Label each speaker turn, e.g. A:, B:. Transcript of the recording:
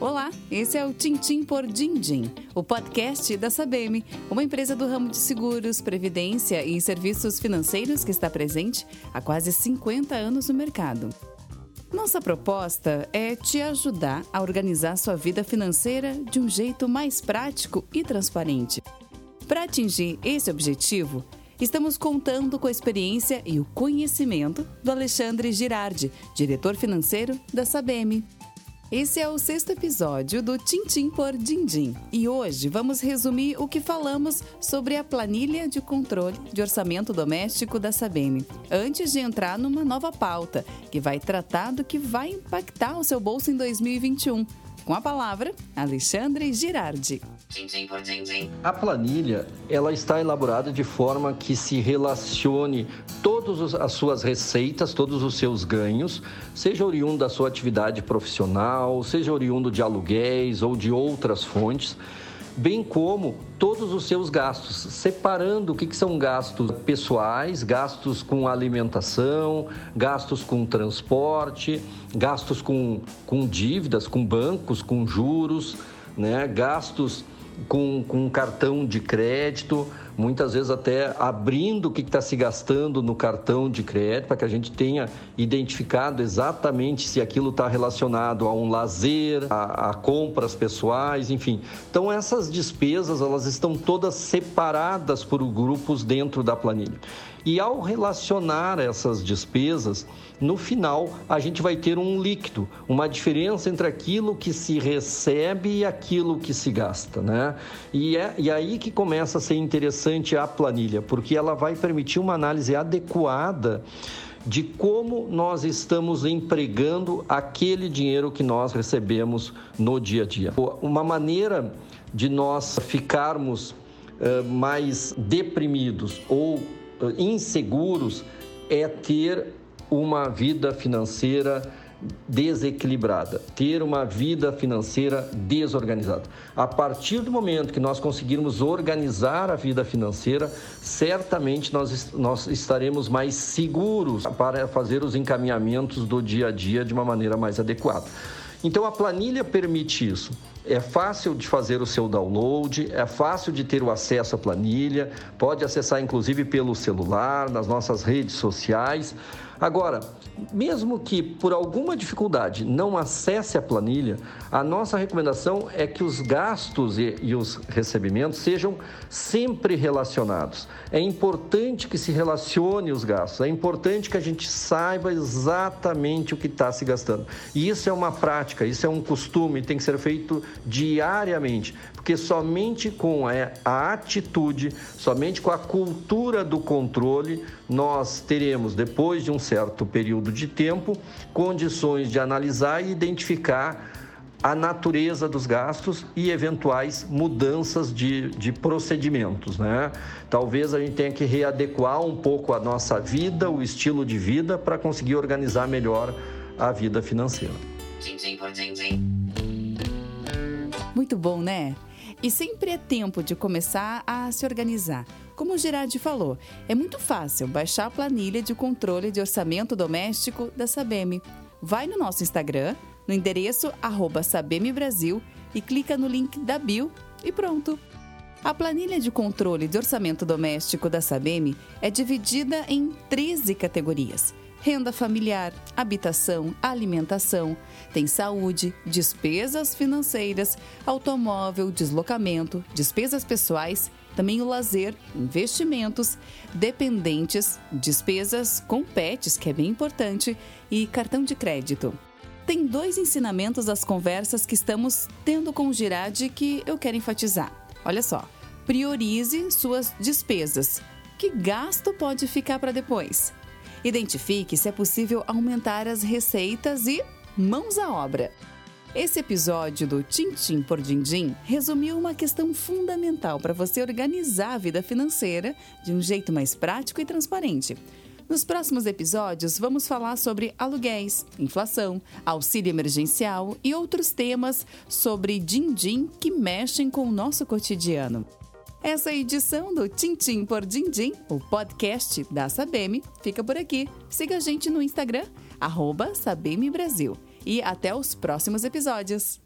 A: Olá, esse é o Tintim por Dindim, o podcast da Sabem, uma empresa do ramo de seguros, previdência e serviços financeiros que está presente há quase 50 anos no mercado. Nossa proposta é te ajudar a organizar sua vida financeira de um jeito mais prático e transparente. Para atingir esse objetivo, estamos contando com a experiência e o conhecimento do Alexandre Girardi, diretor financeiro da Sabem. Esse é o sexto episódio do Tintim por Dindim e hoje vamos resumir o que falamos sobre a planilha de controle de orçamento doméstico da Sabem, antes de entrar numa nova pauta que vai tratar do que vai impactar o seu bolso em 2021. Com a palavra, Alexandre Girardi.
B: A planilha ela está elaborada de forma que se relacione todas as suas receitas, todos os seus ganhos, seja oriundo da sua atividade profissional, seja oriundo de aluguéis ou de outras fontes, bem como todos os seus gastos, separando o que, que são gastos pessoais, gastos com alimentação, gastos com transporte, gastos com, com dívidas, com bancos, com juros, né? gastos com, com cartão de crédito, muitas vezes até abrindo o que está se gastando no cartão de crédito, para que a gente tenha identificado exatamente se aquilo está relacionado a um lazer, a, a, compras pessoais, enfim. Então essas despesas elas estão todas separadas por grupos dentro da planilha. E ao relacionar essas despesas, no final a gente vai ter um líquido, uma diferença entre aquilo que se recebe e aquilo que se gasta, né? E é e aí que começa a ser interessante a planilha, porque ela vai permitir uma análise adequada de como nós estamos empregando aquele dinheiro que nós recebemos no dia a dia. Uma maneira de nós ficarmos uh, mais deprimidos ou inseguros é ter uma vida financeira desequilibrada, ter uma vida financeira desorganizada. A partir do momento que nós conseguirmos organizar a vida financeira, certamente nós, nós estaremos mais seguros para fazer os encaminhamentos do dia a dia de uma maneira mais adequada. Então a planilha permite isso. É fácil de fazer o seu download, é fácil de ter o acesso à planilha, pode acessar inclusive pelo celular, nas nossas redes sociais. Agora, mesmo que por alguma dificuldade não acesse a planilha, a nossa recomendação é que os gastos e, e, os recebimentos sejam sempre relacionados. É importante que se relacione os gastos, é importante que a gente saiba exatamente o que está se gastando. E isso é uma prática, isso é um costume, tem que ser feito diariamente, porque somente com a atitude, somente com a cultura do controle, nós teremos, depois de um certo período de tempo, condições de analisar e identificar a natureza dos gastos e eventuais mudanças de, de procedimentos. Né? Talvez a gente tenha que readequar um pouco a nossa vida, o estilo de vida, para conseguir organizar melhor a vida financeira.
A: Muito bom, né? E sempre é tempo de começar a se organizar. Como o Girardi falou, é muito fácil baixar a planilha de controle de orçamento doméstico da Sabem. Vai no nosso Instagram, no endereço arroba Brasil e clica no link da bio e pronto. A planilha de controle de orçamento doméstico da Sabem é dividida em 13 categorias renda familiar, habitação, alimentação, tem saúde, despesas financeiras, automóvel, deslocamento, despesas pessoais, também o lazer, investimentos, dependentes, despesas com pets, que é bem importante, e cartão de crédito. Tem dois ensinamentos das conversas que estamos tendo com o Girardi que eu quero enfatizar. Olha só, priorize suas despesas. Que gasto pode ficar para depois? Identifique se é possível aumentar as receitas e mãos à obra. Esse episódio do Tintim por Dindim resumiu uma questão fundamental para você organizar a vida financeira de um jeito mais prático e transparente. Nos próximos episódios, vamos falar sobre aluguéis, inflação, auxílio emergencial e outros temas sobre din-din que mexem com o nosso cotidiano. Essa edição do Tintim por Dindim, o podcast da Sabem, fica por aqui. Siga a gente no Instagram, arroba Brasil. E até os próximos episódios.